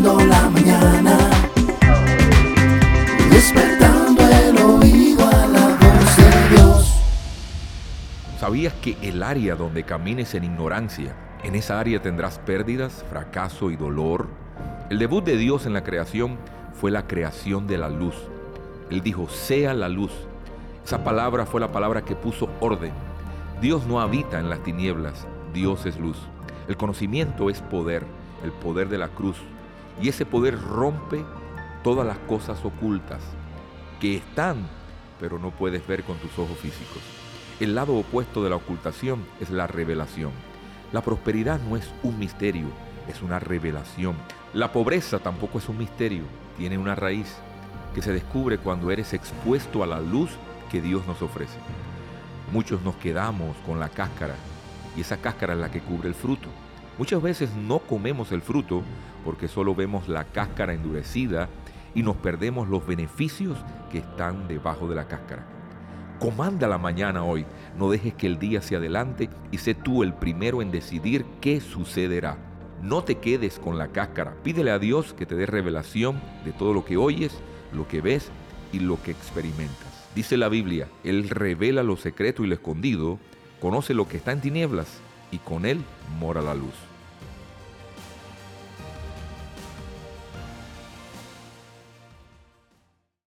La mañana. Despertando el oído a la voz de Dios. ¿Sabías que el área donde camines en ignorancia, en esa área tendrás pérdidas, fracaso y dolor? El debut de Dios en la creación fue la creación de la luz. Él dijo, sea la luz. Esa palabra fue la palabra que puso orden. Dios no habita en las tinieblas, Dios es luz. El conocimiento es poder, el poder de la cruz. Y ese poder rompe todas las cosas ocultas que están, pero no puedes ver con tus ojos físicos. El lado opuesto de la ocultación es la revelación. La prosperidad no es un misterio, es una revelación. La pobreza tampoco es un misterio, tiene una raíz que se descubre cuando eres expuesto a la luz que Dios nos ofrece. Muchos nos quedamos con la cáscara y esa cáscara es la que cubre el fruto. Muchas veces no comemos el fruto porque solo vemos la cáscara endurecida y nos perdemos los beneficios que están debajo de la cáscara. Comanda la mañana hoy, no dejes que el día se adelante y sé tú el primero en decidir qué sucederá. No te quedes con la cáscara, pídele a Dios que te dé revelación de todo lo que oyes, lo que ves y lo que experimentas. Dice la Biblia, Él revela lo secreto y lo escondido, conoce lo que está en tinieblas y con Él mora la luz.